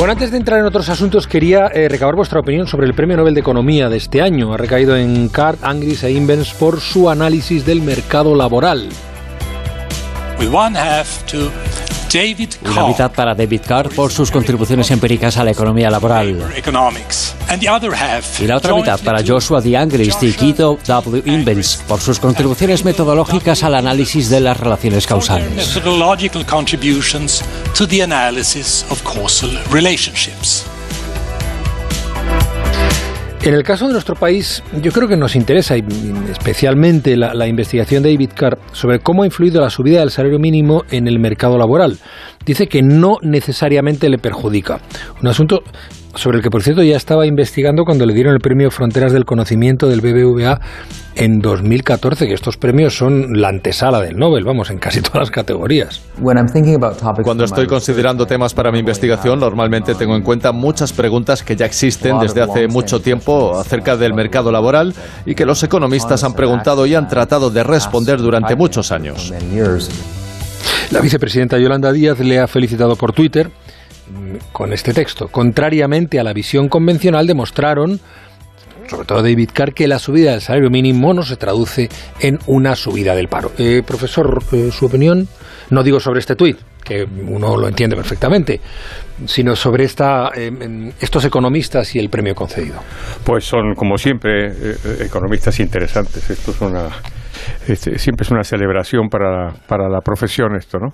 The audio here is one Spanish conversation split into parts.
Bueno, antes de entrar en otros asuntos, quería eh, recabar vuestra opinión sobre el Premio Nobel de Economía de este año. Ha recaído en Card, Angris e Invens por su análisis del mercado laboral. Una mitad para David Carr por sus contribuciones empíricas a la economía laboral. Y la otra mitad para Joshua D. Angrist y Guido W. Invens por sus contribuciones metodológicas al análisis de las relaciones causales. En el caso de nuestro país, yo creo que nos interesa especialmente la, la, investigación de David Carr sobre cómo ha influido la subida del salario mínimo en el mercado laboral. Dice que no necesariamente le perjudica. Un asunto sobre el que, por cierto, ya estaba investigando cuando le dieron el premio Fronteras del Conocimiento del BBVA en 2014, que estos premios son la antesala del Nobel, vamos, en casi todas las categorías. Cuando estoy considerando temas para mi investigación, normalmente tengo en cuenta muchas preguntas que ya existen desde hace mucho tiempo acerca del mercado laboral y que los economistas han preguntado y han tratado de responder durante muchos años. La vicepresidenta Yolanda Díaz le ha felicitado por Twitter con este texto. Contrariamente a la visión convencional, demostraron, sobre todo David Carr, que la subida del salario mínimo no se traduce en una subida del paro. Eh, profesor, eh, su opinión, no digo sobre este tuit, que uno lo entiende perfectamente, sino sobre esta, eh, estos economistas y el premio concedido. Pues son, como siempre, eh, economistas interesantes. Esto es una este, siempre es una celebración para, para la profesión esto, ¿no?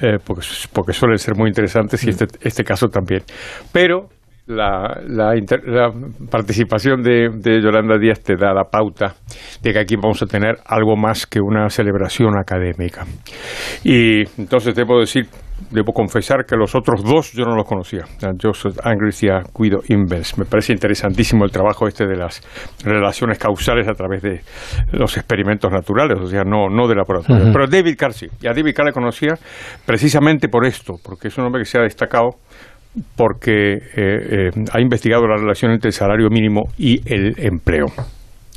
Eh, porque, porque suelen ser muy interesantes y este, este caso también. Pero la, la, la participación de, de, Yolanda Díaz te da la pauta de que aquí vamos a tener algo más que una celebración académica. Y entonces debo decir, debo confesar que los otros dos yo no los conocía, Joseph Angris y a Guido Invens. Me parece interesantísimo el trabajo este de las relaciones causales a través de los experimentos naturales, o sea, no, no de laboratorio. Uh -huh. Pero David Carr sí, y a David Carr le conocía precisamente por esto, porque es un hombre que se ha destacado porque eh, eh, ha investigado la relación entre el salario mínimo y el empleo.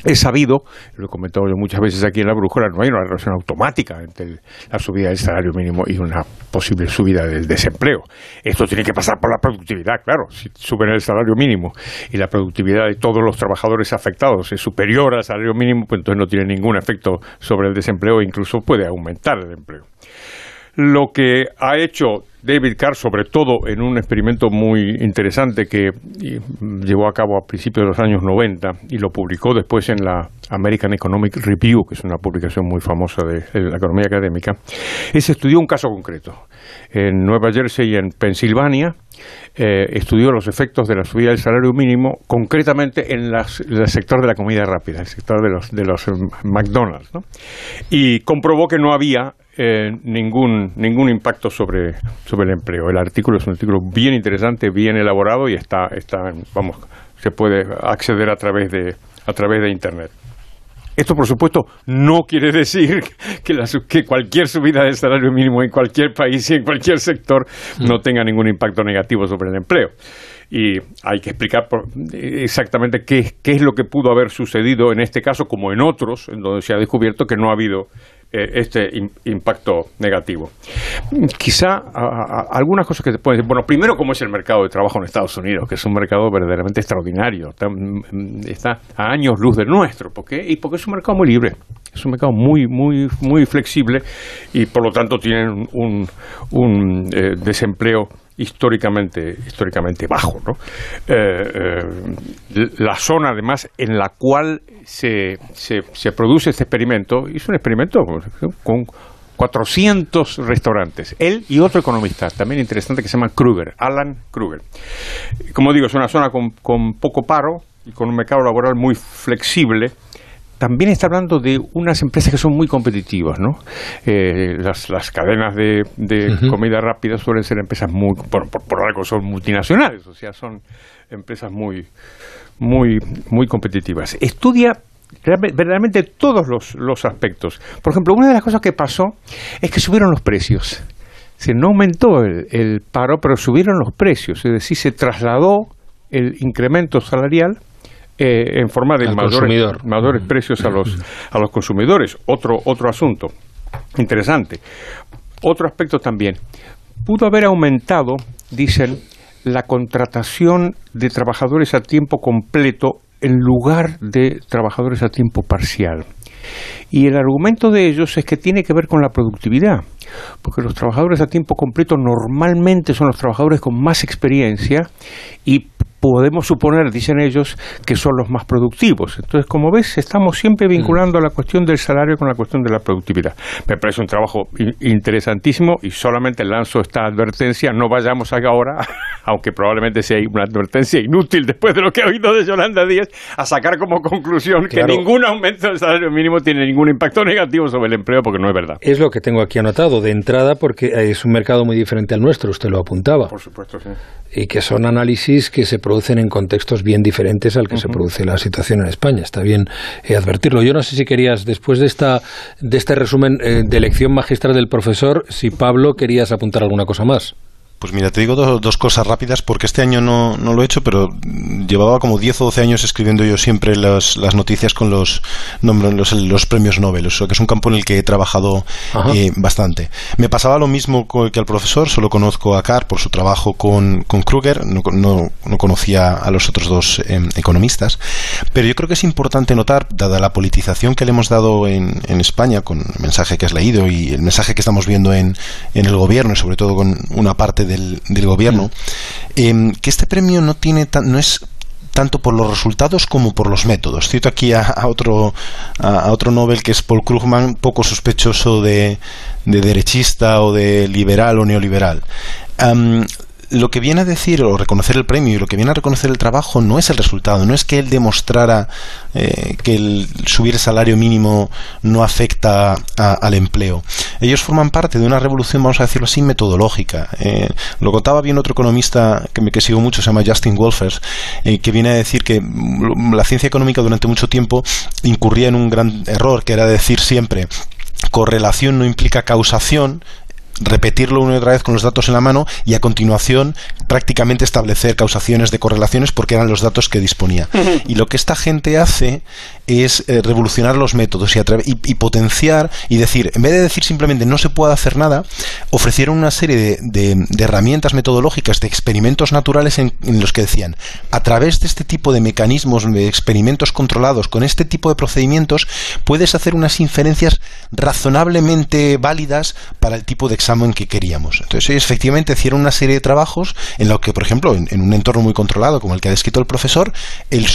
Es sabido, lo he comentado yo muchas veces aquí en la brújula, no hay una relación automática entre la subida del salario mínimo y una posible subida del desempleo. Esto tiene que pasar por la productividad, claro. Si suben el salario mínimo y la productividad de todos los trabajadores afectados es superior al salario mínimo, pues entonces no tiene ningún efecto sobre el desempleo e incluso puede aumentar el empleo. Lo que ha hecho David Carr, sobre todo en un experimento muy interesante que llevó a cabo a principios de los años 90 y lo publicó después en la American Economic Review, que es una publicación muy famosa de, la economía académica, es estudió un caso concreto. En Nueva Jersey y en Pensilvania eh, estudió los efectos de la subida del salario mínimo, concretamente en, el sector de la comida rápida, el sector de los, de los McDonald's, ¿no? y comprobó que no había eh, ningún, ningún impacto sobre, sobre el empleo. El artículo es un artículo bien interesante, bien elaborado y está, está vamos, se puede acceder a través de, a través de Internet. Esto, por supuesto, no quiere decir que, la, que, cualquier subida del salario mínimo en cualquier país y en cualquier sector no tenga ningún impacto negativo sobre el empleo. Y hay que explicar por, exactamente qué, qué es lo que pudo haber sucedido en este caso, como en otros, en donde se ha descubierto que no ha habido eh, este impacto negativo. Quizá algunas cosas que se pueden decir. Bueno, primero, cómo es el mercado de trabajo en Estados Unidos, que es un mercado verdaderamente extraordinario. Está, está a años luz del nuestro. ¿Por qué? Y porque es un mercado muy libre. Es un mercado muy, muy, muy flexible y por lo tanto tienen un, un eh, desempleo históricamente, históricamente bajo. ¿no? Eh, eh, la zona, además, en la cual se, se, se, produce este experimento, es un experimento con 400 restaurantes. Él y otro economista, también interesante, que se llama Kruger, Alan Kruger. Como digo, es una zona con, con poco paro y con un mercado laboral muy flexible también está hablando de unas empresas que son muy competitivas, ¿no? Eh, las, las, cadenas de, de uh -huh. comida rápida suelen ser empresas muy, por, por, por, algo son multinacionales, o sea, son empresas muy, muy, muy competitivas. Estudia verdaderamente todos los, los aspectos. Por ejemplo, una de las cosas que pasó es que subieron los precios. Se no aumentó el, el paro, pero subieron los precios, es decir, se trasladó el incremento salarial eh, en forma de mayores, mayores precios a los, a los consumidores. Otro, otro asunto interesante. Otro aspecto también. Pudo haber aumentado, dicen, la contratación de trabajadores a tiempo completo en lugar de trabajadores a tiempo parcial. Y el argumento de ellos es que tiene que ver con la productividad, porque los trabajadores a tiempo completo normalmente son los trabajadores con más experiencia y podemos suponer, dicen ellos, que son los más productivos. Entonces, como ves, estamos siempre mm. vinculando la cuestión del salario con la cuestión de la productividad. Me parece un trabajo interesantísimo y solamente lanzo esta advertencia, no vayamos ahora, aunque probablemente sea una advertencia inútil después de lo que ha oído de Yolanda Díaz, a sacar como conclusión que ningún aumento del salario mínimo tiene ningún impacto negativo sobre el empleo, porque no es verdad. Es lo que tengo aquí anotado de entrada, porque es un mercado muy diferente al nuestro, usted lo apuntaba. Por supuesto, sí. Y que son análisis que se producen en contextos bien diferentes al que se produce la situación en España. Está bien eh, advertirlo. Yo no sé si querías, después de, esta, de este resumen eh, de lección magistral del profesor, si Pablo querías apuntar alguna cosa más. Pues mira, te digo dos, cosas rápidas, porque este año no, no, lo he hecho, pero llevaba como 10 o 12 años escribiendo yo siempre las, las noticias con los, los, los, premios Nobel, o sea, que es un campo en el que he trabajado eh, bastante. Me pasaba lo mismo que al profesor, solo conozco a Carr por su trabajo con, con Kruger, no, no, no, conocía a los otros dos em, economistas, pero yo creo que es importante notar, dada la politización que le hemos dado en, en España, con el mensaje que has leído y el mensaje que estamos viendo en, en el gobierno, y sobre todo con una parte del, gobierno, em, que este premio no tiene no es tanto por los resultados como por los métodos. Cito aquí a, otro a, otro Nobel que es Paul Krugman, poco sospechoso de, de derechista o de liberal o neoliberal lo que viene a decir o reconocer el premio y lo que viene a reconocer el trabajo no es el resultado, no es que él demostrara eh, que el subir el salario mínimo no afecta al empleo. Ellos forman parte de una revolución, vamos a decirlo así, metodológica. Eh, lo contaba bien otro economista que me que sigo mucho, se llama Justin Wolfers, eh, que viene a decir que la ciencia económica durante mucho tiempo incurría en un gran error, que era decir siempre correlación no implica causación repetirlo una y otra vez con los datos en la mano y a continuación prácticamente establecer causaciones de correlaciones porque eran los datos que disponía. Y lo que esta gente hace es eh, revolucionar los métodos y, y, potenciar y decir, en vez de decir simplemente no se puede hacer nada, ofrecieron una serie de, herramientas metodológicas, de experimentos naturales en, los que decían, a través de este tipo de mecanismos, de experimentos controlados, con este tipo de procedimientos, puedes hacer unas inferencias razonablemente válidas para el tipo de examen que queríamos. Entonces ellos efectivamente hicieron una serie de trabajos en los que, por ejemplo, en, un entorno muy controlado como el que ha descrito el profesor, el,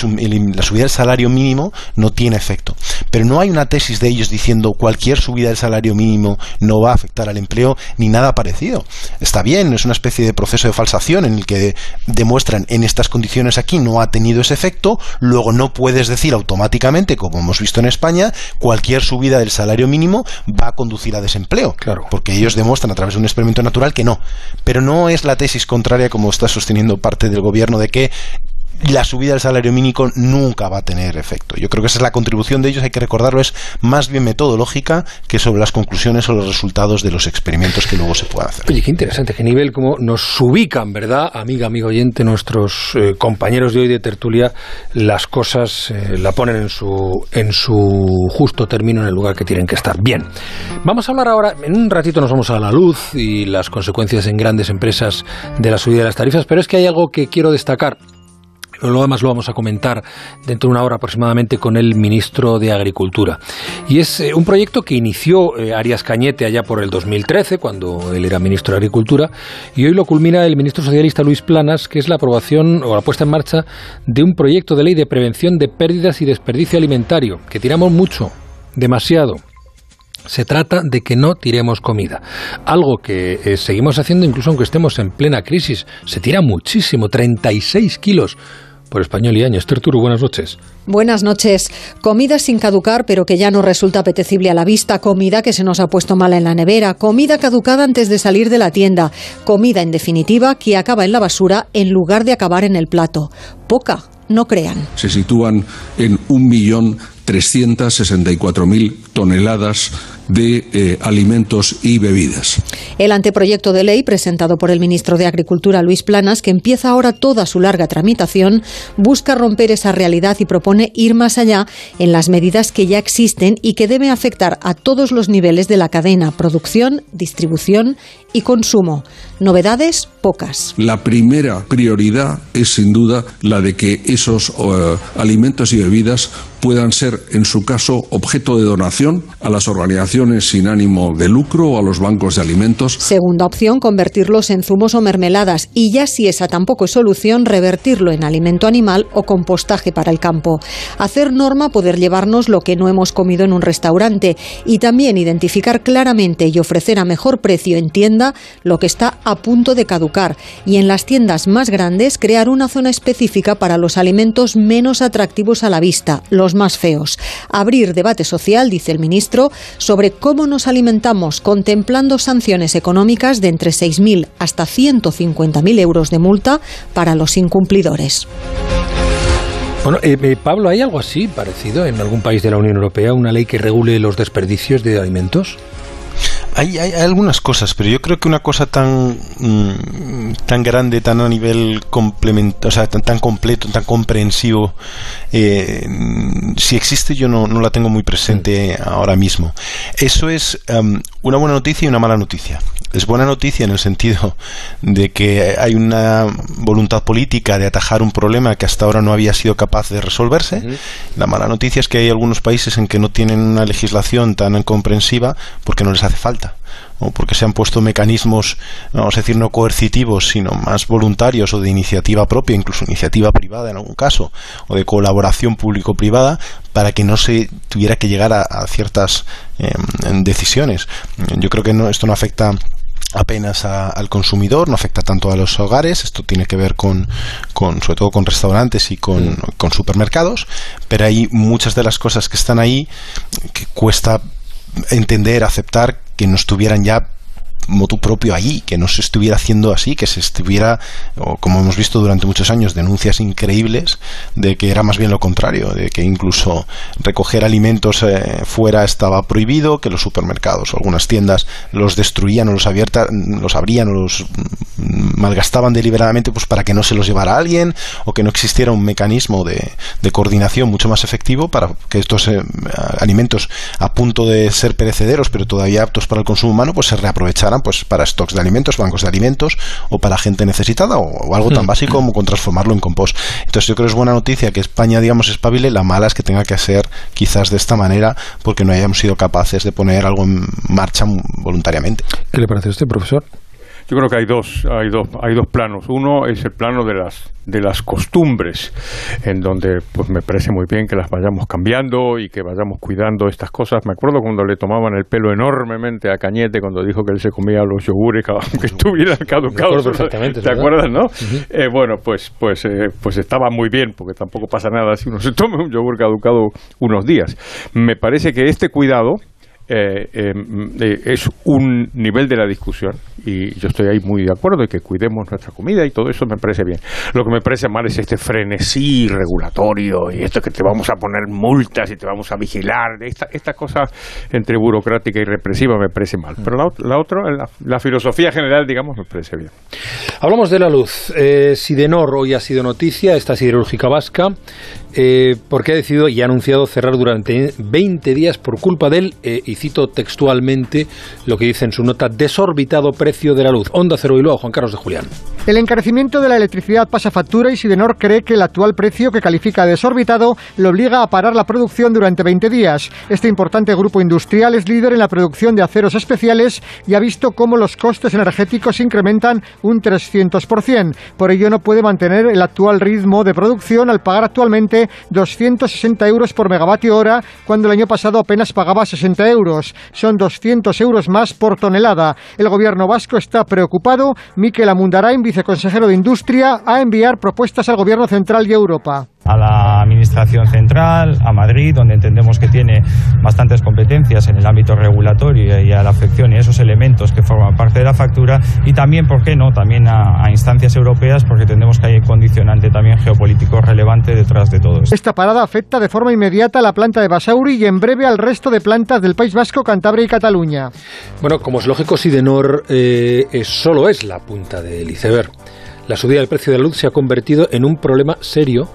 la subida del salario mínimo no tiene efecto. Pero no hay una tesis de ellos diciendo cualquier subida del salario mínimo no va a afectar al empleo ni nada parecido. Está bien, es una especie de proceso de falsación en el que demuestran en estas condiciones aquí no ha tenido ese efecto, luego no puedes decir automáticamente, como hemos visto en España, cualquier subida del salario mínimo va a conducir a desempleo. Claro. Porque ellos demuestran a través de un experimento natural que no. Pero no es la tesis contraria como está sosteniendo parte del gobierno de que la subida del salario mínimo nunca va a tener efecto. Yo creo que esa es la contribución de ellos, hay que recordarlo, es más bien metodológica que sobre las conclusiones o los resultados de los experimentos que luego se puedan hacer. Oye, qué interesante, qué nivel, cómo nos ubican, ¿verdad, amiga, amigo oyente, nuestros eh, compañeros de hoy de tertulia, las cosas eh, la ponen en su, en su justo término, en el lugar que tienen que estar. Bien, vamos a hablar ahora, en un ratito nos vamos a la luz y las consecuencias en grandes empresas de la subida de las tarifas, pero es que hay algo que quiero destacar lo demás lo vamos a comentar dentro de una hora aproximadamente con el ministro de Agricultura. Y es eh, un proyecto que inició eh, Arias Cañete allá por el 2013, cuando él era ministro de Agricultura, y hoy lo culmina el ministro socialista Luis Planas, que es la aprobación o la puesta en marcha de un proyecto de ley de prevención de pérdidas y desperdicio alimentario, que tiramos mucho, demasiado. Se trata de que no tiremos comida. Algo que eh, seguimos haciendo incluso aunque estemos en plena crisis. Se tira muchísimo, 36 kilos por Español y Año. Esther Turu, buenas noches. Buenas noches. Comida sin caducar, pero que ya no resulta apetecible a la vista. Comida que se nos ha puesto mala en la nevera. Comida caducada antes de salir de la tienda. Comida, en definitiva, que acaba en la basura en lugar de acabar en el plato. Poca, no crean. Se sitúan en un millón 364.000 toneladas de eh, alimentos y bebidas. El anteproyecto de ley presentado por el ministro de Agricultura Luis Planas, que empieza ahora toda su larga tramitación, busca romper esa realidad y propone ir más allá en las medidas que ya existen y que deben afectar a todos los niveles de la cadena, producción, distribución y consumo. Novedades pocas. La primera prioridad es sin duda la de que esos eh, alimentos y bebidas puedan ser, en su caso, objeto de donación a las organizaciones sin ánimo de lucro o a los bancos de alimentos. Segunda opción, convertirlos en zumos o mermeladas y ya si esa tampoco es solución, revertirlo en alimento animal o compostaje para el campo. Hacer norma poder llevarnos lo que no hemos comido en un restaurante y también identificar claramente y ofrecer a mejor precio en tienda lo que está a punto de caducar y en las tiendas más grandes crear una zona específica para los alimentos menos atractivos a la vista, los más feos. Abrir debate social, dice el ministro, sobre cómo nos alimentamos, contemplando sanciones económicas de entre 6.000 hasta 150.000 euros de multa para los incumplidores. Bueno, eh, eh, Pablo, ¿hay algo así parecido en algún país de la Unión Europea, una ley que regule los desperdicios de alimentos? Hay, hay, algunas cosas, pero yo creo que una cosa tan mm, tan grande, tan a nivel complemento, o sea, tan, tan completo, tan comprensivo, eh, si existe yo no, no, la tengo muy presente ahora mismo. Eso es um, una buena noticia y una mala noticia. Es buena noticia en el sentido de que hay una voluntad política de atajar un problema que hasta ahora no había sido capaz de resolverse. La mala noticia es que hay algunos países en que no tienen una legislación tan comprensiva porque no les hace falta o porque se han puesto mecanismos, vamos a decir, no coercitivos, sino más voluntarios o de iniciativa propia, incluso iniciativa privada en algún caso, o de colaboración público-privada, para que no se tuviera que llegar a, ciertas em, decisiones. Yo creo que no, esto no afecta apenas al consumidor, no afecta tanto a los hogares, esto tiene que ver con, con sobre todo con restaurantes y con, con, supermercados, pero hay muchas de las cosas que están ahí que cuesta entender, aceptar que no estuvieran ya motu propio ahí, que no se estuviera haciendo así, que se estuviera, o como hemos visto durante muchos años, denuncias increíbles de que era más bien lo contrario, de que incluso recoger alimentos eh, fuera estaba prohibido, que los supermercados o algunas tiendas los destruían o los, abierta, los abrían o los malgastaban deliberadamente pues para que no se los llevara alguien o que no existiera un mecanismo de, de coordinación mucho más efectivo para que estos eh, alimentos a punto de ser perecederos pero todavía aptos para el consumo humano pues se reaprovecharan pues para stocks de alimentos, bancos de alimentos o para gente necesitada o, algo tan hmm. básico como con transformarlo en compost. Entonces yo creo que es buena noticia que España, digamos, espabile. La mala es que tenga que hacer quizás de esta manera porque no hayamos sido capaces de poner algo en marcha voluntariamente. ¿Qué le parece a usted, profesor? Yo creo que hay dos, hay dos, hay dos planos. Uno es el plano de las de las costumbres, en donde pues me parece muy bien que las vayamos cambiando y que vayamos cuidando estas cosas. Me acuerdo cuando le tomaban el pelo enormemente a Cañete cuando dijo que él se comía los yogures que estuvieran caducados. ¿Te acuerdas, no? Eh, bueno, pues pues eh, pues estaba muy bien porque tampoco pasa nada si uno se toma un yogur caducado unos días. Me parece que este cuidado eh, em, es un nivel de la discusión y yo estoy ahí muy de acuerdo de que cuidemos nuestra comida y todo eso me parece bien. Lo que me parece mal es este frenesí regulatorio y esto que te vamos a poner multas y te vamos a vigilar. Esta, esta cosa entre burocrática y represiva me parece mal. Pero la, otra, la, filosofía general, digamos, me parece bien. Hablamos de la luz. Eh, Sidenor hoy ha sido noticia, esta siderúrgica vasca, eh, porque ha decidido y ha anunciado cerrar durante 20 días por culpa del, eh, y cito textualmente lo que dice en su nota, desorbitado precio de la luz. Onda Cero y luego Juan Carlos de Julián. El encarecimiento de la electricidad pasa factura y Sidenor cree que el actual precio que califica de desorbitado le obliga a parar la producción durante 20 días. Este importante grupo industrial es líder en la producción de aceros especiales y ha visto cómo los costes energéticos incrementan un 300%. Por ello no puede mantener el actual ritmo de producción al pagar actualmente 260 euros por megavatio hora cuando el año pasado apenas pagaba 60 euros. Son 200 euros más por tonelada. El gobierno vasco está preocupado. Miquel Amundarain, viceconsejero de Industria, a enviar propuestas al Gobierno central y Europa a la Administración Central, a Madrid, donde entendemos que tiene bastantes competencias en el ámbito regulatorio y a la afección y esos elementos que forman parte de la factura, y también, ¿por qué no?, también a, instancias europeas, porque entendemos que hay un condicionante también geopolítico relevante detrás de todo esto. Esta parada afecta de forma inmediata a la planta de Basauri y en breve al resto de plantas del País Vasco, Cantabria y Cataluña. Bueno, como es lógico, Sidenor eh, solo es la punta del iceberg. La subida del precio de la luz se ha convertido en un problema serio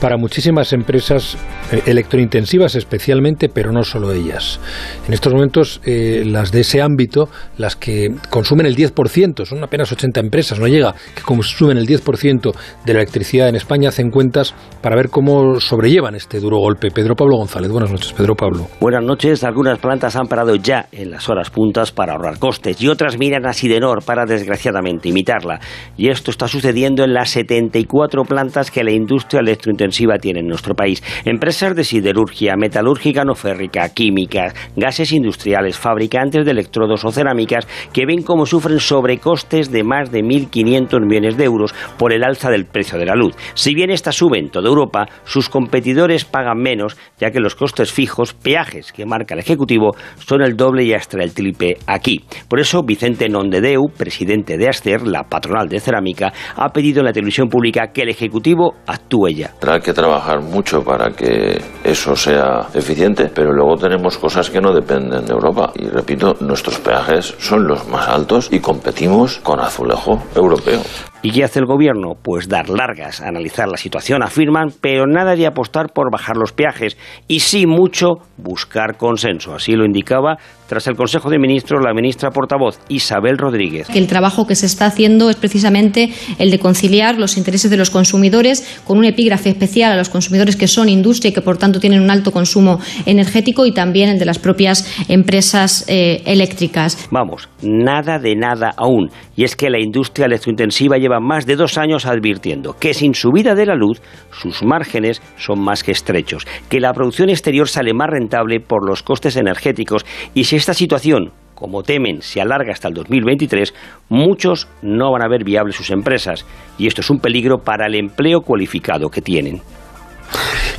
para muchísimas empresas eh, electrointensivas especialmente, pero no solo ellas. En estos momentos, eh, las de ese ámbito, las que consumen el 10%, son apenas 80 empresas, no llega, que consumen el 10% de la electricidad en España, hacen cuentas para ver cómo sobrellevan este duro golpe. Pedro Pablo González, buenas noches, Pedro Pablo. Buenas noches, algunas plantas han parado ya en las horas puntas para ahorrar costes y otras miran a Sidenor para desgraciadamente imitarla. Y esto está sucediendo en las 74 plantas que la industria electrointensiva tiene en nuestro país. Empresas de siderurgia, metalúrgica no férrica, química, gases industriales, fabricantes de electrodos o cerámicas que ven cómo sufren sobrecostes de más de 1.500 millones de euros por el alza del precio de la luz. Si bien esta sube en toda Europa, sus competidores pagan menos, ya que los costes fijos, peajes que marca el Ejecutivo, son el doble y hasta el triple aquí. Por eso, Vicente Nondedeu, presidente de Aster, la patronal de cerámica, ha pedido en la televisión pública que el Ejecutivo actúe ya. Habrá que trabajar mucho para que eso sea eficiente, pero luego tenemos cosas que no dependen de Europa. Y repito, nuestros peajes son los más altos y competimos con azulejo europeo. ¿Y qué hace el gobierno? Pues dar largas, analizar la situación, afirman, pero nada de apostar por bajar los peajes y sí mucho buscar consenso. Así lo indicaba tras el Consejo de Ministros la ministra portavoz Isabel Rodríguez. el trabajo que se está haciendo es precisamente el de conciliar los intereses de los consumidores con un epígrafe especial a los consumidores que son industria y que por tanto tienen un alto consumo energético y también el de las propias empresas eh, eléctricas. Vamos, nada de nada aún. Y es que la industria electrointensiva lleva más de dos años advirtiendo que sin subida de la luz sus márgenes son más que estrechos, que la producción exterior sale más rentable por los costes energéticos y si esta situación como temen, se alarga hasta el 2023, muchos no van a ver viables sus empresas y esto es un peligro para el empleo cualificado que tienen.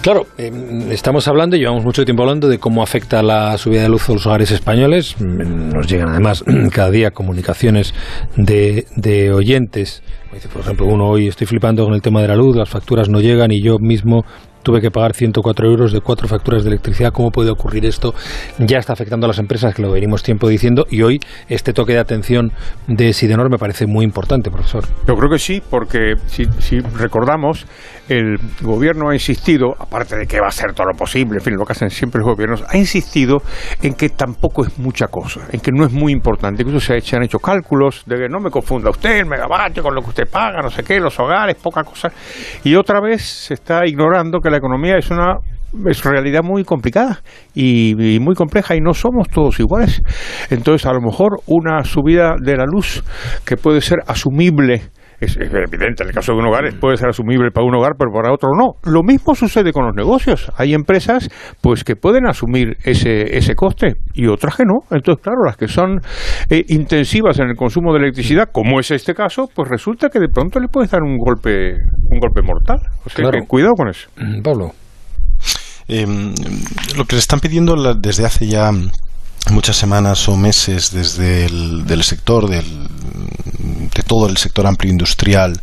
Claro, em, estamos hablando, llevamos mucho tiempo hablando de cómo afecta la subida de luz a los hogares españoles. Nos llegan además cada día comunicaciones de, de oyentes. Por ejemplo, uno hoy estoy flipando con el tema de la luz, las facturas no llegan y yo mismo tuve que pagar 104 euros de cuatro facturas de electricidad. ¿Cómo puede ocurrir esto? Ya está afectando a las empresas, que lo venimos tiempo diciendo, y hoy este toque de atención de Sidenor me parece muy importante, profesor. Yo creo que sí, porque si, si recordamos, el gobierno ha insistido, aparte de que va a hacer todo lo posible, en fin, lo que hacen siempre los gobiernos, ha insistido en que tampoco es mucha cosa, en que no es muy importante. Incluso se, se han hecho cálculos de que no me confunda usted el megavatio con lo que usted paga, no sé qué, los hogares, poca cosa. Y otra vez se está ignorando que la economía es una es realidad muy complicada y, muy compleja y no somos todos iguales. Entonces, a lo mejor una subida de la luz que puede ser asumible es, evidente, en el caso de un hogar puede ser asumible para un hogar, pero para otro no. Lo mismo sucede con los negocios. Hay empresas pues que pueden asumir ese, ese coste y otras que no. Entonces, claro, las que son eh, intensivas en el consumo de electricidad, como es este caso, pues resulta que de pronto le puede dar un golpe, un golpe mortal. O sea, que cuidado con eso. Mm, Pablo. Em, lo que le están pidiendo desde hace ya muchas semanas o meses desde el del sector del, de todo el sector amplio industrial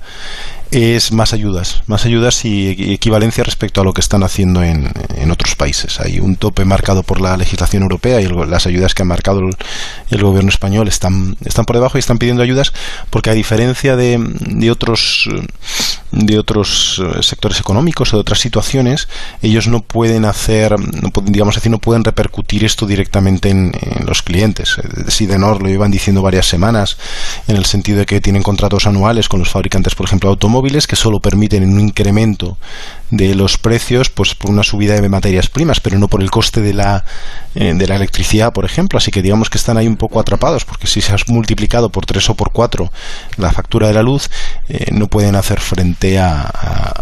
es más ayudas, más ayudas y equivalencia respecto a lo que están haciendo en, en otros países. Hay un tope marcado por la legislación europea y las ayudas que ha marcado el, gobierno español están, están por debajo y están pidiendo ayudas porque a diferencia de, de otros de otros eh, sectores económicos o de otras situaciones, ellos no pueden hacer, no pueden, digamos así, no pueden repercutir esto directamente en, los clientes. Sidenor lo llevan diciendo varias semanas en el sentido de que tienen contratos anuales con los fabricantes, por ejemplo, automóviles móviles que solo permiten un incremento de los precios pues por una subida de materias primas, pero no por el coste de la, eh, de la electricidad, por ejemplo. Así que digamos que están ahí un poco atrapados, porque si se ha multiplicado por tres o por cuatro la factura de la luz, eh, no pueden hacer frente a,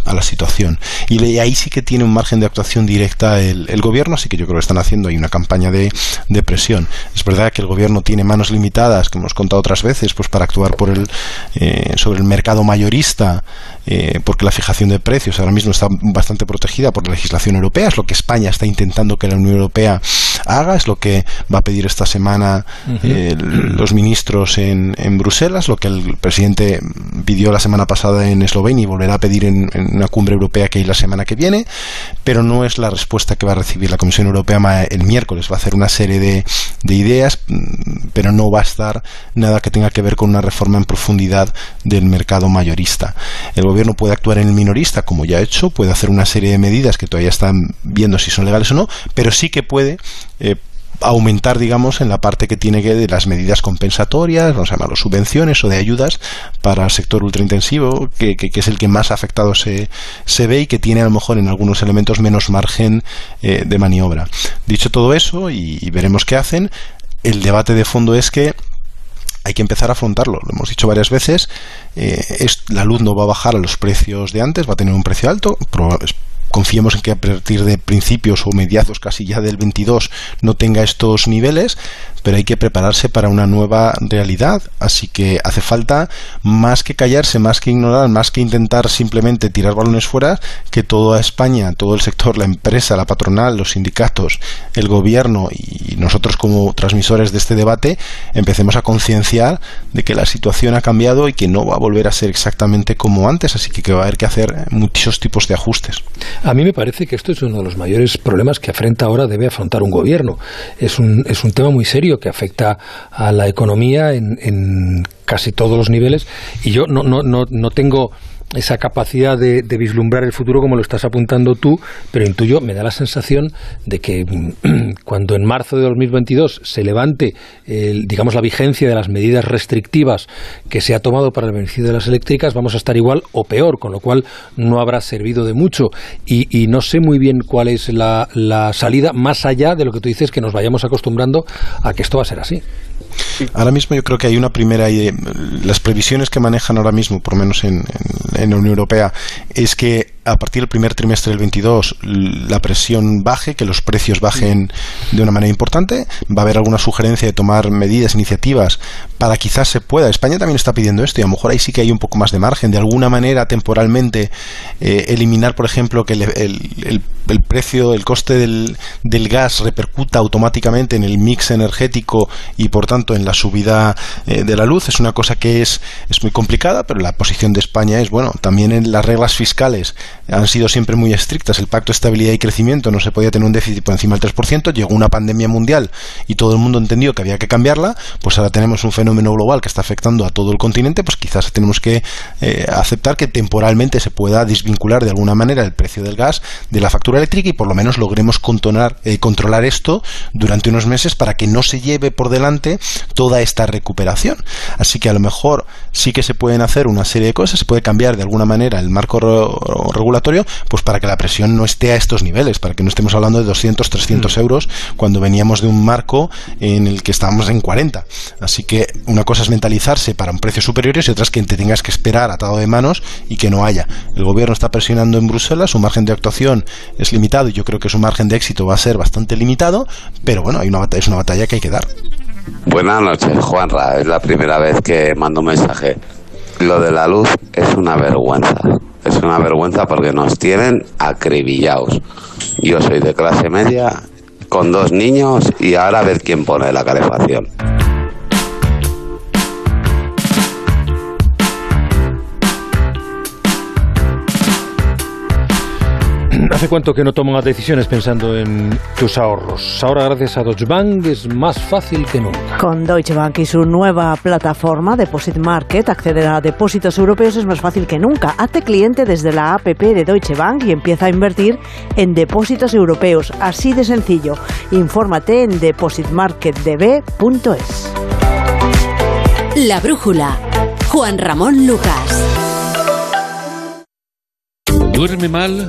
la situación. Y ahí sí que tiene un margen de actuación directa el, el, gobierno, así que yo creo que están haciendo ahí una campaña de, de presión. Es verdad que el gobierno tiene manos limitadas, que hemos contado otras veces, pues para actuar por el, eh, sobre el mercado mayorista eh, porque la fijación de precios ahora mismo está bastante protegida por la legislación europea, es lo que España está intentando que la Unión Europea haga, es lo que va a pedir esta semana eh, los ministros en, en, Bruselas, lo que el presidente pidió la semana pasada en Eslovenia y volverá a pedir en, una cumbre europea que hay la semana que viene, pero no es la respuesta que va a recibir la Comisión Europea el miércoles. Va a hacer una serie de, de ideas, mm, pero no va a estar nada que tenga que ver con una reforma en profundidad del mercado mayorista. El gobierno puede actuar en el minorista, como ya ha hecho, puede hacer una serie de medidas que todavía están viendo si son legales o no, pero sí que puede eh, aumentar, digamos, en la parte que tiene que de las medidas compensatorias, vamos a llamarlo subvenciones o de ayudas para el sector ultraintensivo, que, es el que más afectado se, se, ve y que tiene a lo mejor en algunos elementos menos margen eh, de maniobra. Dicho todo eso, y, veremos qué hacen, el debate de fondo es que hay que empezar a afrontarlo. Lo hemos dicho varias veces. Eh, es, la luz no va a bajar a los precios de antes, va a tener un precio alto confiemos en que a partir de principios o mediados casi ya del 22 no tenga estos niveles, pero hay que prepararse para una nueva realidad. Así que hace falta más que callarse, más que ignorar, más que intentar simplemente tirar balones fuera, que toda España, todo el sector, la empresa, la patronal, los sindicatos, el gobierno y nosotros como transmisores de este debate empecemos a concienciar de que la situación ha cambiado y que no va a volver a ser exactamente como antes, así que, que va a haber que hacer muchos tipos de ajustes. A mí me parece que esto es uno de los mayores problemas que afrenta ahora debe afrontar un gobierno. Es un, es un tema muy serio que afecta a la economía en, en casi todos los niveles y yo no, no, no, no tengo esa capacidad de, vislumbrar el futuro como lo estás apuntando tú, pero intuyo, me da la sensación de que cuando en marzo de 2022 se levante, digamos, la vigencia de las medidas restrictivas que se ha tomado para el beneficio de las eléctricas, vamos a estar igual o peor, con lo cual no habrá servido de mucho. Y, no sé muy bien cuál es la, salida, más allá de lo que tú dices, que nos vayamos acostumbrando a que esto va a ser así. Ahora mismo yo creo que hay una primera... Eh, las previsiones que manejan ahora mismo, por menos en, en la Unión Europea, es que a partir del primer trimestre del 22 la presión baje, que los precios bajen de una manera importante. Va a haber alguna sugerencia de tomar medidas, iniciativas para quizás se pueda. España también está pidiendo esto y a lo mejor ahí sí que hay un poco más de margen. De alguna manera, temporalmente, eh, eliminar, por ejemplo, que el, precio, el coste del, del, gas repercuta automáticamente en el mix energético y, por tanto, en la subida eh, de la luz. Es una cosa que es, es muy complicada, pero la posición de España es, bueno, también en las reglas fiscales han sido siempre muy estrictas. El Pacto de Estabilidad y Crecimiento no se podía tener un déficit por encima del 3%. Llegó una pandemia mundial y todo el mundo entendió que había que cambiarla. Pues ahora tenemos un fenómeno global que está afectando a todo el continente. Pues quizás tenemos que eh, aceptar que temporalmente se pueda desvincular de alguna manera el precio del gas de la factura eléctrica y por lo menos logremos controlar, eh, controlar esto durante unos meses para que no se lleve por delante toda esta recuperación. Así que a lo mejor sí que se pueden hacer una serie de cosas. Se puede cambiar de alguna manera el marco regular pues para que la presión no esté a estos niveles, para que no estemos hablando de 200, 300 mm. euros cuando veníamos de un marco en el que estábamos en 40. Así que una cosa es mentalizarse para un precio superior y otra es que te tengas que esperar atado de manos y que no haya. El gobierno está presionando en Bruselas, su margen de actuación es limitado y yo creo que su margen de éxito va a ser bastante limitado, pero bueno, hay una es una batalla que hay que dar. Buenas noches, Juanra. Es la primera vez que mando un mensaje. Lo de la luz es una vergüenza. Es una vergüenza porque nos tienen acribillados. Yo soy de clase media con dos niños y ahora a ver quién pone la calefacción. ¿Hace cuánto que no tomas decisiones pensando en tus ahorros? Ahora, gracias a Deutsche Bank, es más fácil que nunca. Con Deutsche Bank y su nueva plataforma Deposit Market, acceder a depósitos europeos es más fácil que nunca. Hazte cliente desde la APP de Deutsche Bank y empieza a invertir en depósitos europeos. Así de sencillo. Infórmate en depositmarketdb.es. La brújula. Juan Ramón Lucas. ¿Duerme mal?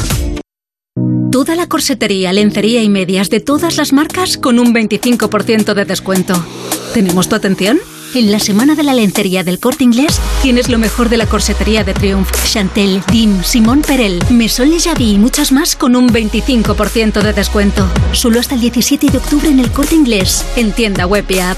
Toda la corsetería, lencería y medias de todas las marcas con un 25% de descuento. ¿Tenemos tu atención? En la semana de la lencería del corte inglés tienes lo mejor de la corsetería de Triumph, Chantel, Dim, Simón Perel, Maison Le y muchas más con un 25% de descuento. Solo hasta el 17 de octubre en el corte inglés, en tienda web y app.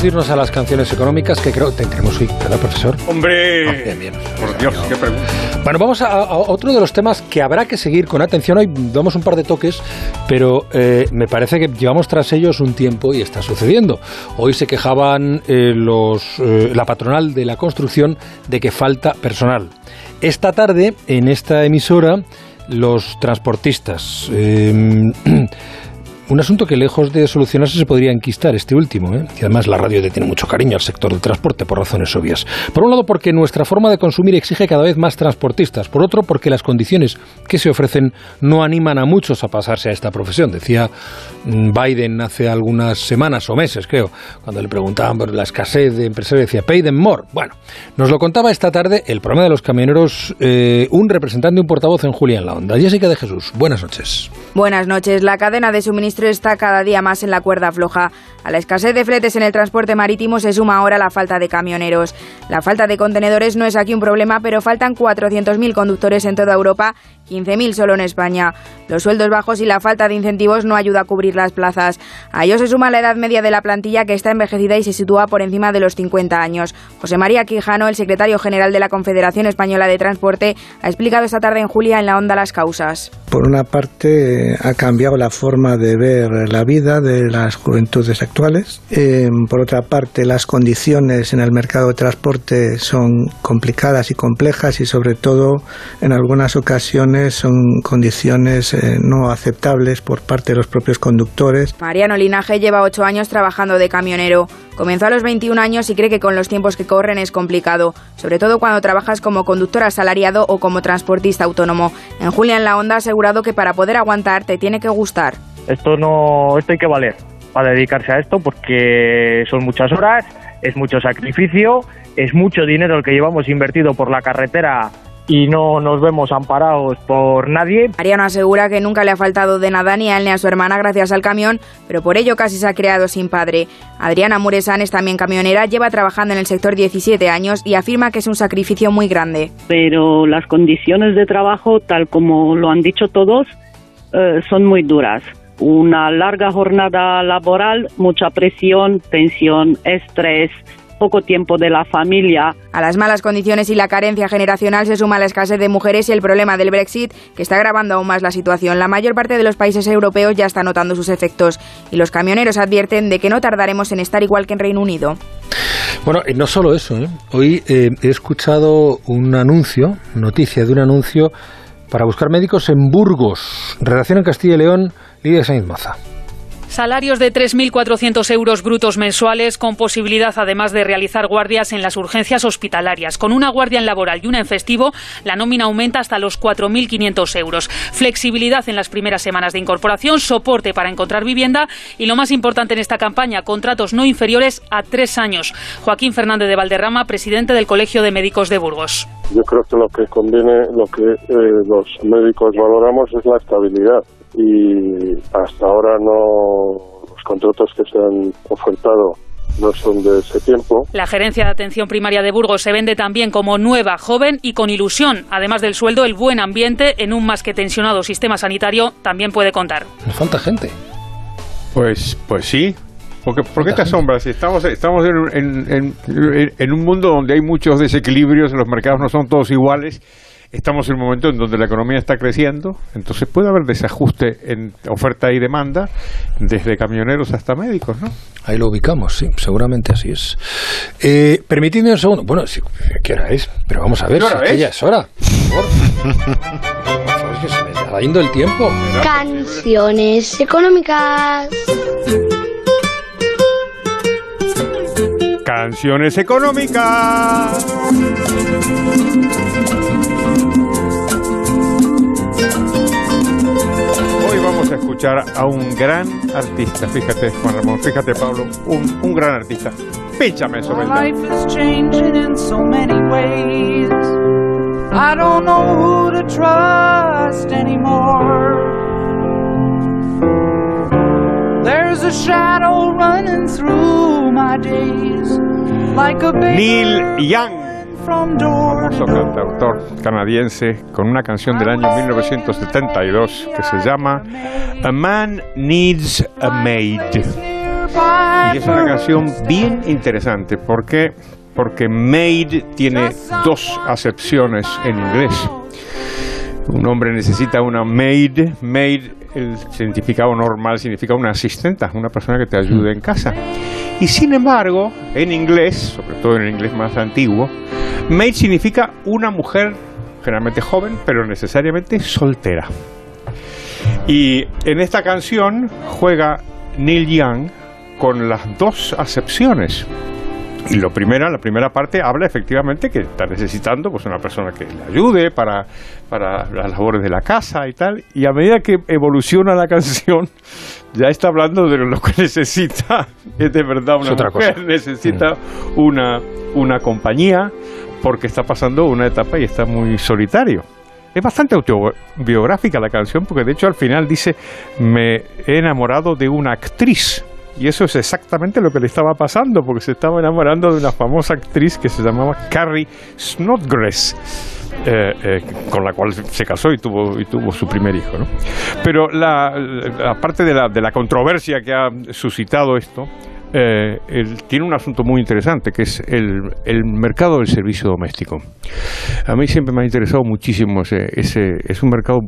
Antes de irnos a las canciones económicas que creo tendremos hoy, ¿verdad, profesor? Hombre, bien, bien. por Dios, qué pregunta. Bueno, vamos a, a otro de los temas que habrá que seguir con atención. Hoy damos un par de toques, pero eh, me parece que llevamos tras ellos un tiempo y está sucediendo. Hoy se quejaban eh, los, eh, la patronal de la construcción de que falta personal. Esta tarde, en esta emisora, los transportistas. un asunto que lejos de solucionarse se podría enquistar, este último. ¿eh? Y además la radio le tiene mucho cariño al sector del transporte por razones obvias. Por un lado porque nuestra forma de consumir exige cada vez más transportistas. Por otro porque las condiciones que se ofrecen no animan a muchos a pasarse a esta profesión. Decía mm, Biden hace algunas semanas o meses, creo, cuando le preguntaban por la escasez de empresarios, decía pay them more. Bueno, nos lo contaba esta tarde el problema de los camioneros, eh, un representante, un portavoz en Julia en la Onda. Jessica de Jesús, buenas noches. Buenas noches. La cadena de suministro está cada día más en la cuerda floja. A la escasez de fletes en el transporte marítimo se suma ahora la falta de camioneros. La falta de contenedores no es aquí un problema, pero faltan 400.000 conductores en toda Europa, 15.000 solo en España. Los sueldos bajos y la falta de incentivos no ayuda a cubrir las plazas. A ello se suma la edad media de la plantilla que está envejecida y se sitúa por encima de los 50 años. José María Quijano, el secretario general de la Confederación Española de Transporte, ha explicado esta tarde en Julia en la Onda las causas. Por una parte, ha cambiado la forma de ver la vida de las juventudes actuales. Eh, por otra parte, las condiciones en el mercado de transporte son complicadas y complejas y, sobre todo, en algunas ocasiones son condiciones eh, no aceptables por parte de los propios conductores. Mariano Linaje lleva ocho años trabajando de camionero. Comenzó a los 21 años y cree que con los tiempos que corren es complicado, sobre todo cuando trabajas como conductor asalariado o como transportista autónomo. En Julia en la Onda ha asegurado que para poder aguantar te tiene que gustar. Esto no, esto hay que valer para dedicarse a esto porque son muchas horas, es mucho sacrificio, es mucho dinero el que llevamos invertido por la carretera y no nos vemos amparados por nadie. Mariano asegura que nunca le ha faltado de nada ni a él ni a su hermana gracias al camión, pero por ello casi se ha creado sin padre. Adriana Muresan es también camionera, lleva trabajando en el sector 17 años y afirma que es un sacrificio muy grande. Pero las condiciones de trabajo, tal como lo han dicho todos, eh, son muy duras. Una larga jornada laboral, mucha presión, tensión, estrés, poco tiempo de la familia. A las malas condiciones y la carencia generacional se suma la escasez de mujeres y el problema del Brexit, que está agravando aún más la situación. La mayor parte de los países europeos ya está notando sus efectos y los camioneros advierten de que no tardaremos en estar igual que en Reino Unido. Bueno, y no solo eso. ¿eh? Hoy eh, he escuchado un anuncio, noticia de un anuncio para buscar médicos en Burgos. Relación en Castilla y León, Lidia Sainz Maza. Salarios de 3.400 euros brutos mensuales, con posibilidad además de realizar guardias en las urgencias hospitalarias. Con una guardia en laboral y una en festivo, la nómina aumenta hasta los 4.500 euros. Flexibilidad en las primeras semanas de incorporación, soporte para encontrar vivienda y lo más importante en esta campaña, contratos no inferiores a tres años. Joaquín Fernández de Valderrama, presidente del Colegio de Médicos de Burgos. Yo creo que lo que conviene, lo que eh, los médicos valoramos es la estabilidad y hasta ahora no los contratos que se han ofertado no son de ese tiempo. La gerencia de atención primaria de Burgos se vende también como nueva, joven y con ilusión. Además del sueldo, el buen ambiente en un más que tensionado sistema sanitario también puede contar. Me falta gente. Pues, pues sí. Porque, ¿Por qué te asombras? Estamos, estamos en, en, en, en un mundo donde hay muchos desequilibrios, los mercados no son todos iguales estamos en un momento en donde la economía está creciendo, entonces puede haber desajuste en oferta y demanda, desde camioneros hasta médicos, ¿no? Ahí lo ubicamos, sí, seguramente así es. Eh, permitidme un segundo. Bueno, sí, ¿qué hora es? Pero vamos a ver, ¿Qué hora si es? ya es hora. Por favor. Por favor, es que se me está yendo el tiempo. Canciones económicas. canciones económicas. Escuchar a un gran artista, fíjate Juan Ramón, fíjate Pablo, un, un gran artista. Píchame sobre el Life is changing in so many ways. I don't know who to trust anymore. There's a shadow running through my days, like a Neil Young, famoso cantautor canadiense, con una canción del año 1972 que se llama A Man Needs a Maid. Y es una canción bien interesante. ¿Por qué? Porque maid tiene dos acepciones en inglés. Un hombre necesita una maid. Maid, el significado normal significa una asistenta, una persona que te ayude en casa. Y sin embargo, en inglés, sobre todo en el inglés más antiguo, maid significa una mujer generalmente joven, pero necesariamente soltera. Y en esta canción juega Neil Young con las dos acepciones. Y lo primera, la primera parte habla efectivamente que está necesitando pues una persona que le ayude para, para las labores de la casa y tal. Y a medida que evoluciona la canción, ya está hablando de lo que necesita, es de verdad una Es otra mujer, cosa. necesita una, una compañía porque está pasando una etapa y está muy solitario. Es bastante autobiográfica la canción porque de hecho al final dice me he enamorado de una actriz y eso es exactamente lo que le estaba pasando porque se estaba enamorando de una famosa actriz que se llamaba Carrie Snodgrass. eh, eh, con la cual se casó y tuvo y tuvo su primer hijo, ¿no? Pero la, la- aparte de la, de la controversia que ha suscitado esto, eh, el- tiene un asunto muy interesante que es el, el mercado del servicio doméstico. A mí siempre me ha interesado muchísimo ese, ese es un mercado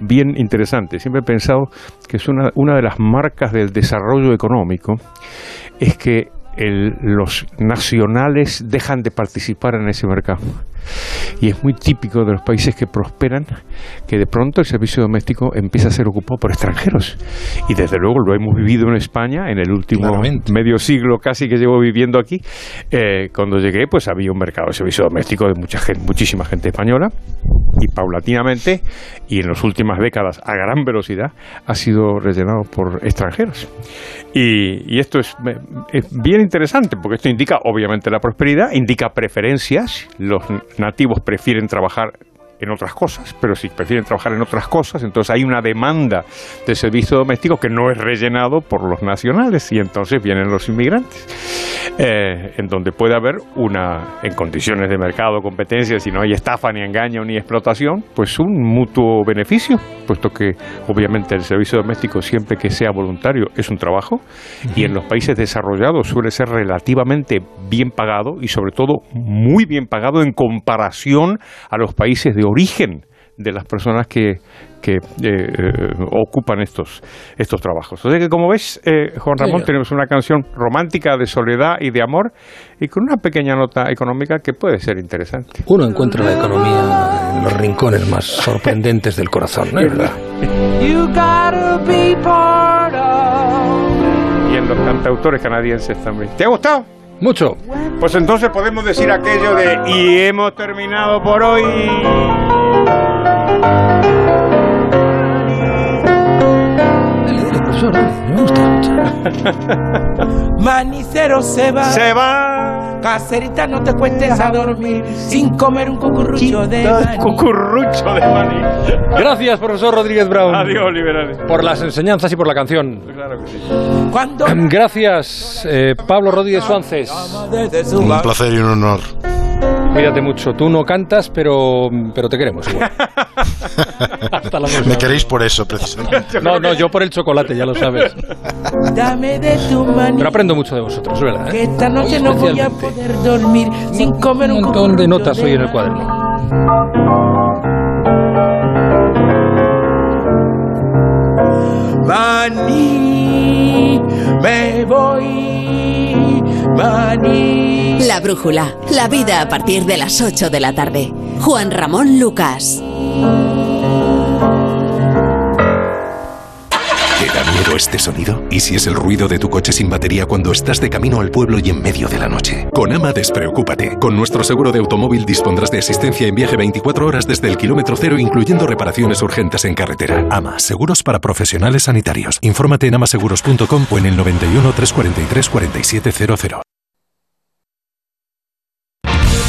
bien interesante. Siempre he pensado que es una, una de las marcas del desarrollo económico es que el- los nacionales dejan de participar en ese mercado. Y es muy típico de los países que prosperan que de pronto el servicio doméstico empieza a ser ocupado por extranjeros. Y desde luego lo hemos vivido en España en el último medio siglo casi que llevo viviendo aquí. Eh, cuando llegué, pues había un mercado de servicio doméstico de mucha gente, muchísima gente española y paulatinamente y en las últimas décadas a gran velocidad ha sido rellenado por extranjeros. Y, y esto es, es bien interesante porque esto indica obviamente la prosperidad, indica preferencias. Los nativos prefieren trabajar en otras cosas, pero si prefieren trabajar en otras cosas, entonces hay una demanda de servicio doméstico que no es rellenado por los nacionales y entonces vienen los inmigrantes, eh, en donde puede haber una, en condiciones de mercado, competencia, si no hay estafa, ni engaño, ni explotación, pues un mutuo beneficio, puesto que obviamente el servicio doméstico siempre que sea voluntario es un trabajo y en los países desarrollados suele ser relativamente bien pagado y sobre todo muy bien pagado en comparación a los países de origen de las personas que, que eh, eh, ocupan estos, estos trabajos. O sea que como ves, eh, Juan Sí, Ramón, ya. tenemos una canción romántica de soledad y de amor y con una pequeña nota económica que puede ser interesante. Uno encuentra la economía en los rincones más sorprendentes del corazón, ¿no es verdad? You gotta be part of. Y en los cantautores canadienses también. ¿Te ha gustado? Mucho. Pues entonces podemos decir aquello de y hemos terminado por hoy. Manicero se va. Se va. Caserita, no te cuentes a dormir sin comer un cucurrucho de maní. Cucurrucho de maní. Gracias, profesor Rodríguez Brown. Adiós, liberales. Por las enseñanzas y por la canción. Claro que sí. Cuando Gracias, eh, Pablo Rodríguez Suárez. Un placer y un honor. Cuídate mucho. Tú no cantas, pero, pero te queremos igual. Hasta la próxima. Me queréis por eso, precisamente. No, no, yo por el chocolate, ya lo sabes. dame de tu maní. Pero aprendo mucho de vosotros, es verdad. Que ¿eh? esta noche no voy a poder dormir sin comer un Un montón de notas hoy en el cuaderno. Maní, me voy, maní. La brújula, la vida a partir de las 8 de la tarde. Juan Ramón Lucas. ¿Te da miedo este sonido? ¿Y si es el ruido de tu coche sin batería cuando estás de camino al pueblo y en medio de la noche? Con Ama despreocúpate. Con nuestro seguro de automóvil dispondrás de asistencia en viaje 24 horas desde el kilómetro cero, incluyendo reparaciones urgentes en carretera. Ama, seguros para profesionales sanitarios. Infórmate en amaseguros.com o en el 91 343 4700.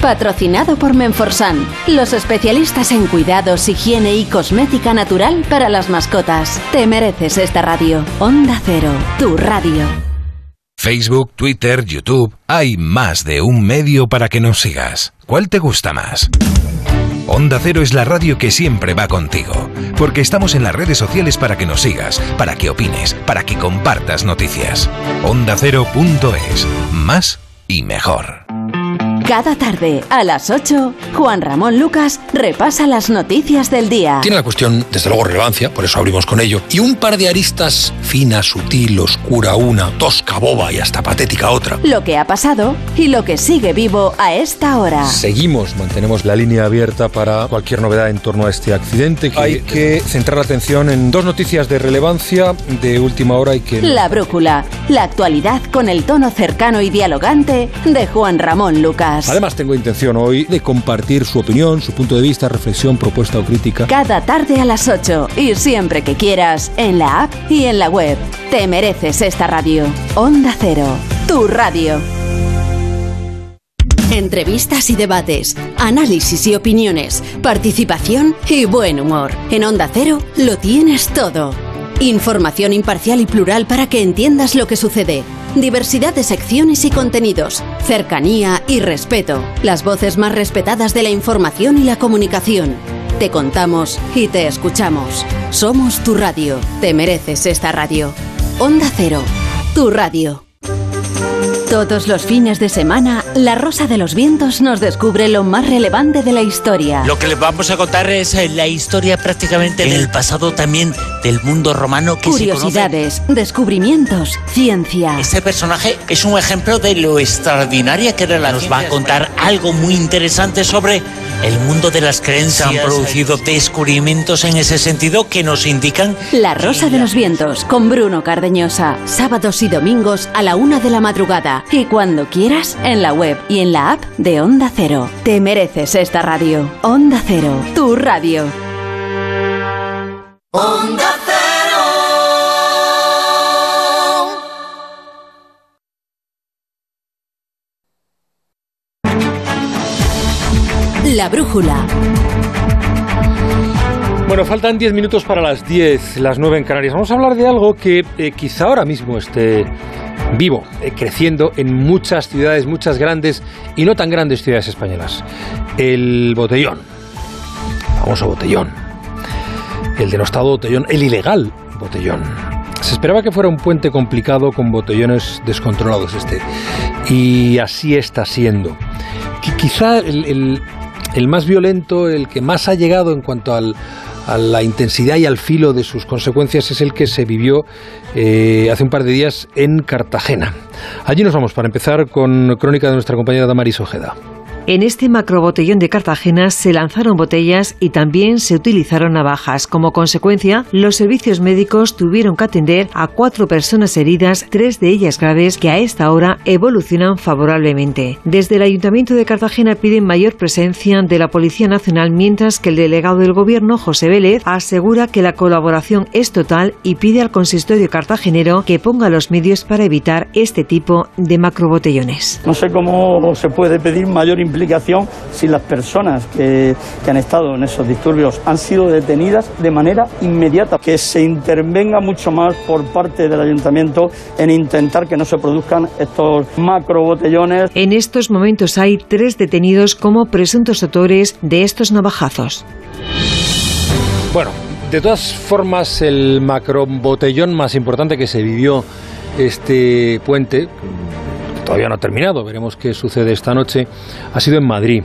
Patrocinado por Menforsan, los especialistas en cuidados, higiene y cosmética natural para las mascotas. Te mereces esta radio. Onda Cero, tu radio. Facebook, Twitter, YouTube, hay más de un medio para que nos sigas. ¿Cuál te gusta más? Onda Cero es la radio que siempre va contigo, porque estamos en las redes sociales para que nos sigas, para que opines, para que compartas noticias. OndaCero.es, más y mejor. Cada tarde a las 8, Juan Ramón Lucas repasa las noticias del día. Tiene la cuestión, desde luego, relevancia, por eso abrimos con ello, y un par de aristas fina, sutil, oscura una, tosca, boba y hasta patética otra. Lo que ha pasado y lo que sigue vivo a esta hora. Seguimos, mantenemos la línea abierta para cualquier novedad en torno a este accidente. Hay que centrar la atención en dos noticias de relevancia de última hora y que... La brújula, la actualidad con el tono cercano y dialogante de Juan Ramón Lucas. Además tengo intención hoy de compartir su opinión, su punto de vista, reflexión, propuesta o crítica. Cada tarde a las 8 y siempre que quieras en la app y en la web. Te mereces esta radio. Onda Cero, tu radio. Entrevistas y debates, análisis y opiniones, participación y buen humor. En Onda Cero lo tienes todo. Información imparcial y plural para que entiendas lo que sucede. Diversidad de secciones y contenidos, cercanía y respeto. Las voces más respetadas de la información y la comunicación. Te contamos y te escuchamos. Somos tu radio. Te mereces esta radio. Onda Cero, tu radio. Todos los fines de semana, La Rosa de los Vientos nos descubre lo más relevante de la historia. Lo que les vamos a contar es eh, la historia prácticamente del pasado también del mundo romano que se conoce. Curiosidades, descubrimientos, ciencia. Este personaje es un ejemplo de lo extraordinaria que era la Nos va a contar algo muy interesante sobre el mundo de las creencias. Se han producido descubrimientos en ese sentido que nos indican La Rosa de los Vientos con Bruno Cardeñosa. Sábados y domingos a la una de la madrugada. Y cuando quieras, en la web y en la app de Onda Cero. Te mereces esta radio. Onda Cero, tu radio. Onda Cero. La Brújula. Bueno, faltan 10 minutos para las 10, las 9 en Canarias. Vamos a hablar de algo que eh, quizá ahora mismo esté vivo, eh, creciendo en muchas ciudades, muchas grandes y no tan grandes ciudades españolas. El botellón. Famoso botellón. El denostado botellón, el ilegal botellón. Se esperaba que fuera un puente complicado con botellones descontrolados este. Y así está siendo. Qui- Quizá el, el- el más violento, el que más ha llegado en cuanto al, a la intensidad y al filo de sus consecuencias es el que se vivió eh, hace un par de días en Cartagena. Allí nos vamos para empezar con crónica de nuestra compañera Damaris Ojeda. En este macrobotellón de Cartagena se lanzaron botellas y también se utilizaron navajas. Como consecuencia, los servicios médicos tuvieron que atender a cuatro personas heridas, tres de ellas graves, que a esta hora evolucionan favorablemente. Desde el Ayuntamiento de Cartagena piden mayor presencia de la Policía Nacional, mientras que el delegado del Gobierno, José Vélez, asegura que la colaboración es total y pide al consistorio cartagenero que ponga los medios para evitar este tipo de macrobotellones. No sé cómo se puede pedir mayor implicación si las personas que, que han estado en esos disturbios han sido detenidas de manera inmediata. Que se intervenga mucho más por parte del ayuntamiento en intentar que no se produzcan estos macrobotellones. En estos momentos hay tres detenidos como presuntos autores de estos navajazos. Bueno, de todas formas, el macro botellón más importante que se vivió este puente, todavía no ha terminado, veremos qué sucede esta noche, ha sido en Madrid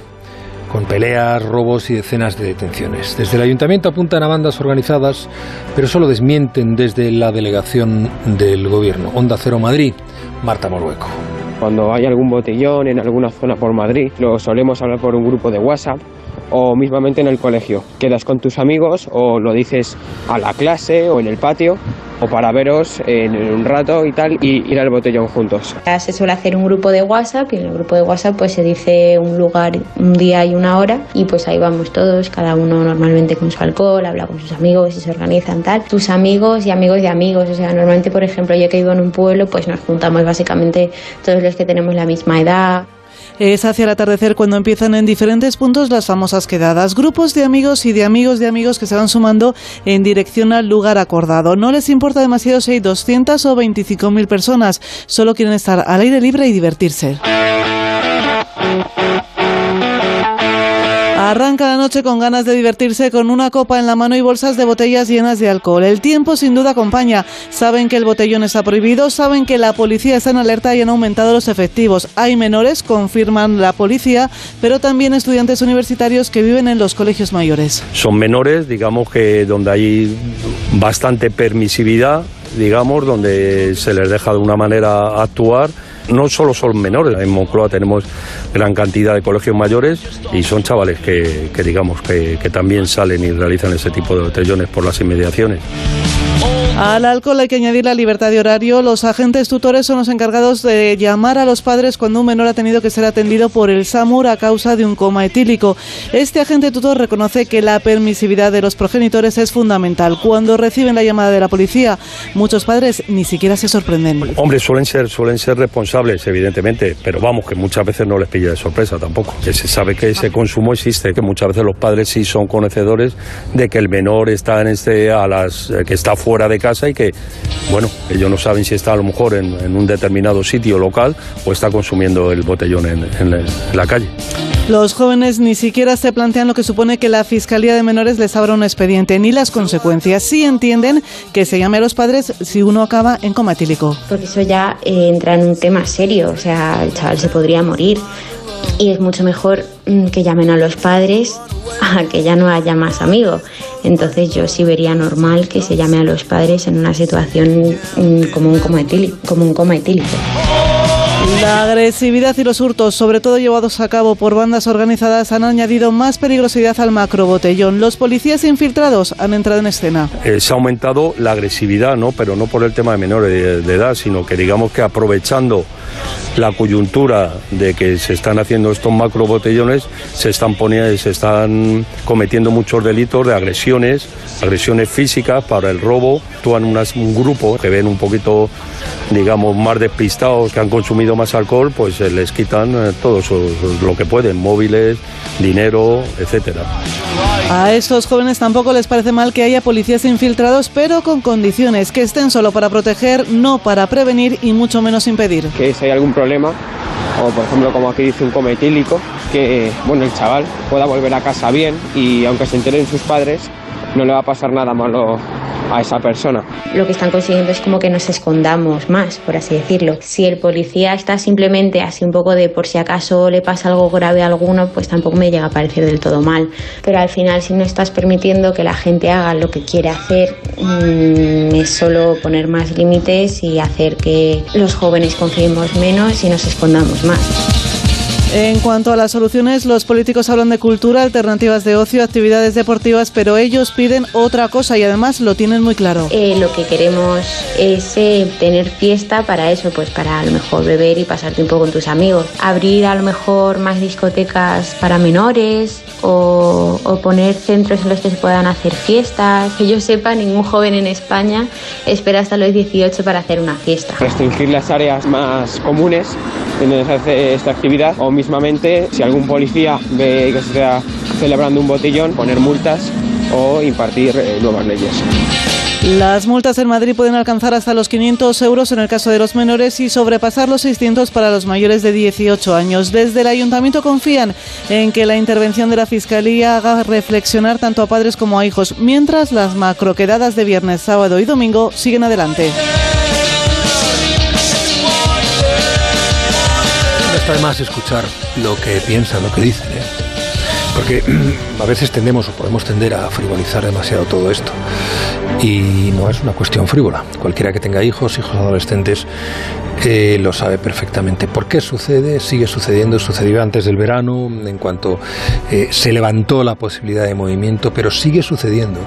con peleas, robos y decenas de detenciones. Desde el ayuntamiento apuntan a bandas organizadas, pero solo desmienten desde la delegación del gobierno. Onda Cero Madrid, Marta Morueco. Cuando hay algún botellón en alguna zona por Madrid, lo solemos hablar por un grupo de WhatsApp o mismamente en el colegio. Quedas con tus amigos o lo dices a la clase o en el patio o para veros en un rato y tal y ir al botellón juntos. Se suele hacer un grupo de WhatsApp y en el grupo de WhatsApp pues se dice un lugar, un día y una hora y pues ahí vamos todos, cada uno normalmente con su alcohol, habla con sus amigos y se organizan tal. Tus amigos y amigos de amigos, o sea, normalmente por ejemplo yo que vivo en un pueblo pues nos juntamos básicamente todos los que tenemos la misma edad. Es hacia el atardecer cuando empiezan en diferentes puntos las famosas quedadas. Grupos de amigos y de amigos de amigos que se van sumando en dirección al lugar acordado. No les importa demasiado si hay 200 o 25.000 personas. Solo quieren estar al aire libre y divertirse. Arranca la noche con ganas de divertirse con una copa en la mano y bolsas de botellas llenas de alcohol. El tiempo sin duda acompaña. Saben que el botellón está prohibido, saben que la policía está en alerta y han aumentado los efectivos. Hay menores, confirman la policía, pero también estudiantes universitarios que viven en los colegios mayores. Son menores, digamos que donde hay bastante permisividad, digamos, donde se les deja de una manera actuar no solo son menores, en Moncloa tenemos gran cantidad de colegios mayores y son chavales que, digamos que, también salen y realizan ese tipo de botellones por las inmediaciones. Al alcohol hay que añadir la libertad de horario. Los agentes tutores son los encargados de llamar a los padres cuando un menor ha tenido que ser atendido por el SAMUR a causa de un coma etílico. Este agente tutor reconoce que la permisividad de los progenitores es fundamental. Cuando reciben la llamada de la policía, muchos padres ni siquiera se sorprenden. Hombre, suelen ser, suelen ser responsables, evidentemente, pero vamos, que muchas veces no les pilla de sorpresa tampoco. Que se sabe que ese consumo existe, que muchas veces los padres sí son conocedores de que el menor está en este a las eh, que está fuera de casa y que, bueno, ellos no saben si está a lo mejor en, un determinado sitio local o está consumiendo el botellón en, la, calle. Los jóvenes ni siquiera se plantean lo que supone que la Fiscalía de Menores les abra un expediente, ni las consecuencias. Sí entienden que se llame a los padres si uno acaba en coma etílico. Porque eso ya eh, entra en un tema serio, o sea, el chaval se podría morir. Y es mucho mejor mm, que llamen a los padres a que ya no haya más amigos. Entonces yo sí vería normal que se llame a los padres en una situación mm, como un coma etílico. Como un coma etílico. La agresividad y los hurtos, sobre todo llevados a cabo por bandas organizadas, han añadido más peligrosidad al macrobotellón. Los policías infiltrados han entrado en escena. Eh, se ha aumentado la agresividad, ¿no? pero no por el tema de menores de, edad, sino que digamos que aprovechando la coyuntura de que se están haciendo estos macrobotellones, se están poniendo, se están cometiendo muchos delitos de agresiones, agresiones físicas para el robo. Actúan un grupo que ven un poquito, digamos, más despistados, que han consumido más alcohol, pues les quitan eh, todo lo que pueden, móviles, dinero, etcétera. A estos jóvenes tampoco les parece mal que haya policías infiltrados, pero con condiciones, que estén solo para proteger, no para prevenir y mucho menos impedir. Que si hay algún problema, o por ejemplo como aquí dice un cometílico, que bueno el chaval pueda volver a casa bien y aunque se enteren sus padres, no le va a pasar nada malo a esa persona. Lo que están consiguiendo es como que nos escondamos más, por así decirlo. Si el policía está simplemente así un poco de por si acaso le pasa algo grave a alguno, pues tampoco me llega a parecer del todo mal. Pero al final si no estás permitiendo que la gente haga lo que quiere hacer, mm, es solo poner más límites y hacer que los jóvenes confiemos menos y nos escondamos más. En cuanto a las soluciones, los políticos hablan de cultura, alternativas de ocio, actividades deportivas, pero ellos piden otra cosa y además lo tienen muy claro. Eh, lo que queremos es eh, tener fiesta para eso, pues para a lo mejor beber y pasar tiempo con tus amigos. Abrir a lo mejor más discotecas para menores o, o poner centros en los que se puedan hacer fiestas. Que yo sepa, ningún joven en España espera hasta los 18 para hacer una fiesta. Restringir las áreas más comunes donde se hace esta actividad o mismamente si algún policía ve que se está celebrando un botellón, poner multas o impartir eh, nuevas leyes. Las multas en Madrid pueden alcanzar hasta los 500 euros en el caso de los menores y sobrepasar los 600 para los mayores de 18 años. Desde el ayuntamiento confían en que la intervención de la Fiscalía haga reflexionar tanto a padres como a hijos, mientras las macroquedadas de viernes, sábado y domingo siguen adelante. Está de escuchar lo que piensan, lo que dicen, ¿eh? porque a veces tendemos o podemos tender a frivolizar demasiado todo esto. Y no es una cuestión frívola. Cualquiera que tenga hijos, hijos adolescentes, eh, lo sabe perfectamente. ¿Por qué sucede? Sigue sucediendo, sucedió antes del verano, en cuanto eh, se levantó la posibilidad de movimiento, pero sigue sucediendo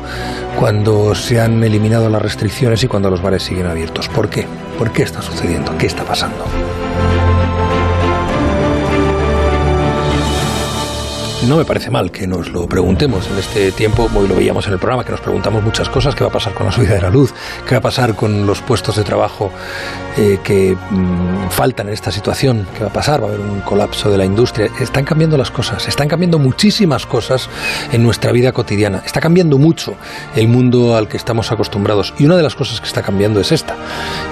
cuando se han eliminado las restricciones y cuando los bares siguen abiertos. ¿Por qué? ¿Por qué está sucediendo? ¿Qué está pasando? No me parece mal que nos lo preguntemos. En este tiempo, hoy lo veíamos en el programa, que nos preguntamos muchas cosas, qué va a pasar con la subida de la luz, qué va a pasar con los puestos de trabajo eh, que mmm, faltan en esta situación, qué va a pasar, va a haber un colapso de la industria. Están cambiando las cosas, están cambiando muchísimas cosas en nuestra vida cotidiana, está cambiando mucho el mundo al que estamos acostumbrados. Y una de las cosas que está cambiando es esta.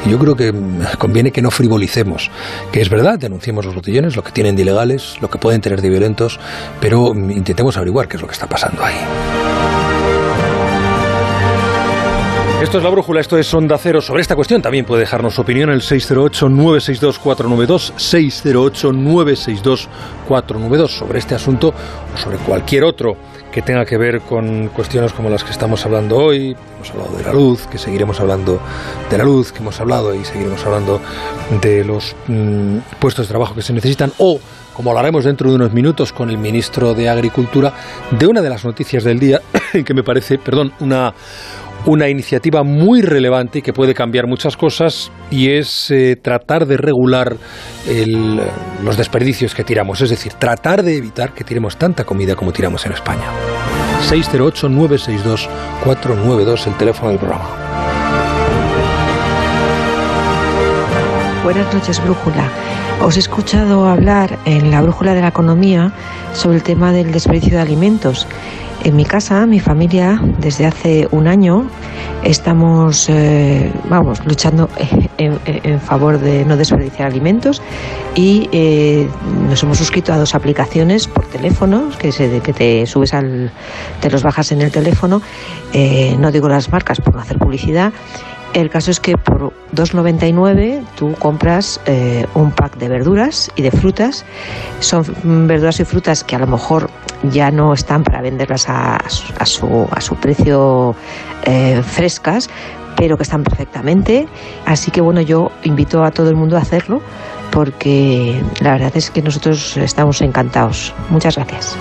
Y yo creo que conviene que no frivolicemos, que es verdad, denunciemos los botellones, lo que tienen de ilegales, lo que pueden tener de violentos, intentemos averiguar qué es lo que está pasando ahí. Esto es la brújula, esto es Onda Cero. Sobre esta cuestión también puede dejarnos su opinión el 608-962-492, 608-962-492 sobre este asunto o sobre cualquier otro que tenga que ver con cuestiones como las que estamos hablando hoy. Hemos hablado de la luz, que seguiremos hablando de la luz, que hemos hablado y seguiremos hablando de los mmm, puestos de trabajo que se necesitan o como hablaremos dentro de unos minutos con el ministro de Agricultura, de una de las noticias del día, que me parece, perdón, una, una iniciativa muy relevante y que puede cambiar muchas cosas, y es eh, tratar de regular los desperdicios que tiramos, es decir, tratar de evitar que tiremos tanta comida como tiramos en España. 608-962-492, el teléfono del programa. Buenas noches, Brújula. Os he escuchado hablar en la Brújula de la Economía sobre el tema del desperdicio de alimentos. En mi casa, mi familia, desde hace un año, estamos, eh, vamos, luchando en, favor de no desperdiciar alimentos y eh, nos hemos suscrito a dos aplicaciones por teléfono, que, se, que te subes al, te los bajas en el teléfono. Eh, no digo las marcas por no hacer publicidad el caso es que por 2,99 tú compras eh, un pack de verduras y de frutas. Son verduras y frutas que a lo mejor ya no están para venderlas a, su, precio eh, frescas, pero que están perfectamente. Así que bueno, yo invito a todo el mundo a hacerlo porque la verdad es que nosotros estamos encantados. Muchas gracias.